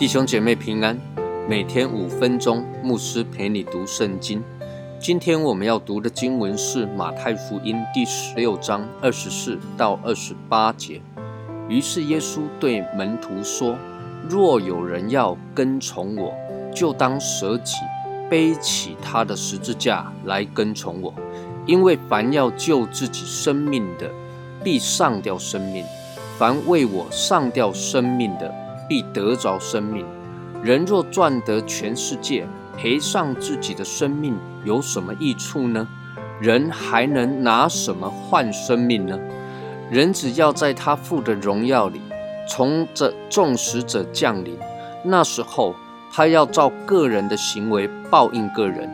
弟兄姐妹平安，每天五分钟，牧师陪你读圣经。今天我们要读的经文是马太福音第十六章二十四到二十八节。于是耶稣对门徒说：“若有人要跟从我，就当舍己，背起他的十字架来跟从我。因为凡要救自己生命的，必上吊生命；凡为我上吊生命的，必得着生命。人若赚得全世界，赔上自己的生命有什么益处呢？人还能拿什么换生命呢？人只要在他父的荣耀里，从这众使者降临，那时候他要照个人的行为报应个人。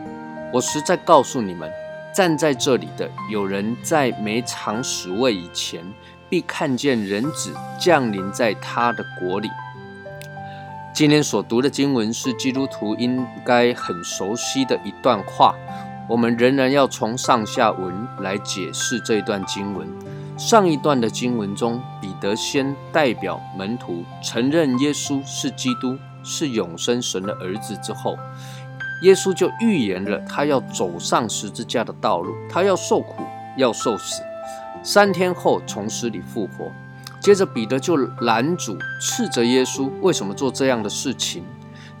我实在告诉你们，站在这里的有人在没尝死味以前，必看见人子降临在他的国里。今天所读的经文是基督徒应该很熟悉的一段话，我们仍然要从上下文来解释这一段经文。上一段的经文中，得先代表门徒承认耶稣是基督，是永生神的儿子之后，耶稣就预言了他要走上十字架的道路，他要受苦，要受死，三天后从死里复活。接着彼得就拦阻，斥责耶稣为什么做这样的事情。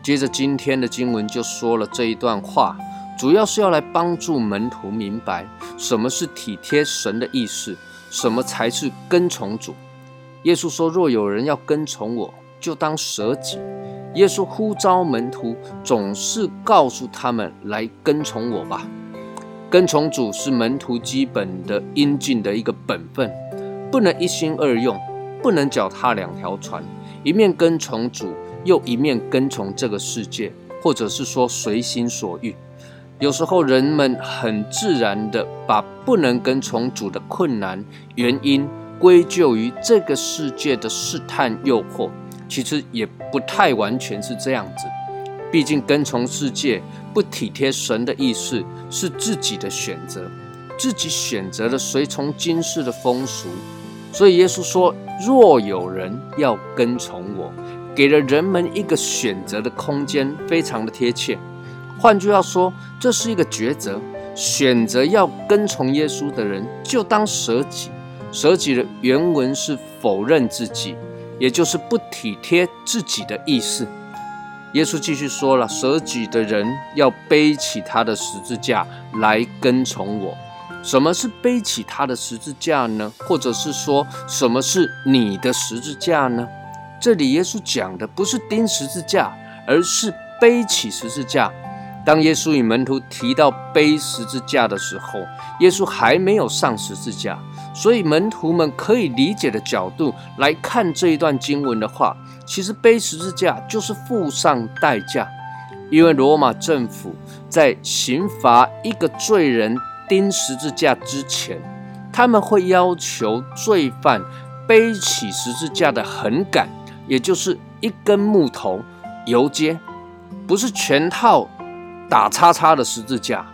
接着今天的经文就说了这一段话，主要是要来帮助门徒明白什么是体贴神的意思，什么才是跟从主。耶稣说：“若有人要跟从我，就当舍己。”耶稣呼召门徒，总是告诉他们来跟从我吧。跟从主是门徒基本的应尽的一个本分，不能一心二用。不能脚踏两条船，一面跟从主，又一面跟从这个世界，或者是说随心所欲。有时候人们很自然的把不能跟从主的困难原因归咎于这个世界的试探诱惑，其实也不太完全是这样子。毕竟跟从世界不体贴神的意思，是自己的选择，自己选择了随从今世的风俗。所以耶稣说：“若有人要跟从我，给了人们一个选择的空间，非常的贴切。换句话说，这是一个抉择。选择要跟从耶稣的人，就当舍己。舍己的原文是否认自己，也就是不体贴自己的意思。耶稣继续说了：舍己的人要背起他的十字架来跟从我。”什么是背起他的十字架呢？或者是说，什么是你的十字架呢？这里耶稣讲的不是钉十字架，而是背起十字架。当耶稣与门徒提到背十字架的时候，耶稣还没有上十字架，所以门徒们可以理解的角度来看这一段经文的话，其实背十字架就是付上代价，因为罗马政府在刑罚一个罪人。钉十字架之前，他们会要求罪犯背起十字架的横杆，也就是一根木头游街，不是全套打叉叉的十字架。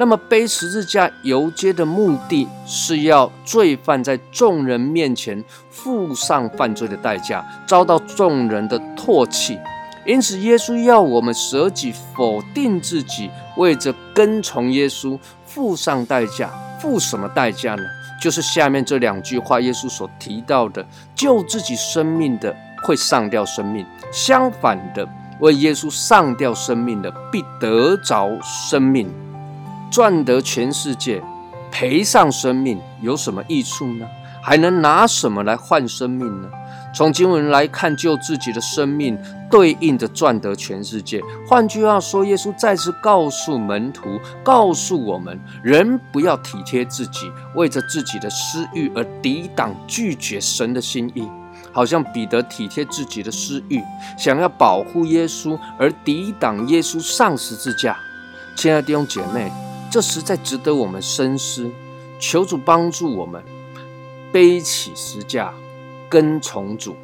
那么背十字架游街的目的是要罪犯在众人面前付上犯罪的代价，遭到众人的唾弃。因此，耶稣要我们舍己，否定自己，为着跟从耶稣。付上代价，付什么代价呢？就是下面这两句话，耶稣所提到的：救自己生命的会上吊生命；相反的，为耶稣上吊生命的必得着生命。赚得全世界，赔上生命，有什么益处呢？还能拿什么来换生命呢？从经文来看，救自己的生命对应着赚得全世界。换句话说，耶稣再次告诉门徒，告诉我们：人不要体贴自己，为着自己的私欲而抵挡、拒绝神的心意。好像彼得体贴自己的私欲，想要保护耶稣而抵挡耶稣上十字架。亲爱的弟兄姐妹，这实在值得我们深思。求主帮助我们背起十架。跟从主，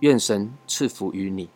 愿神赐福于你。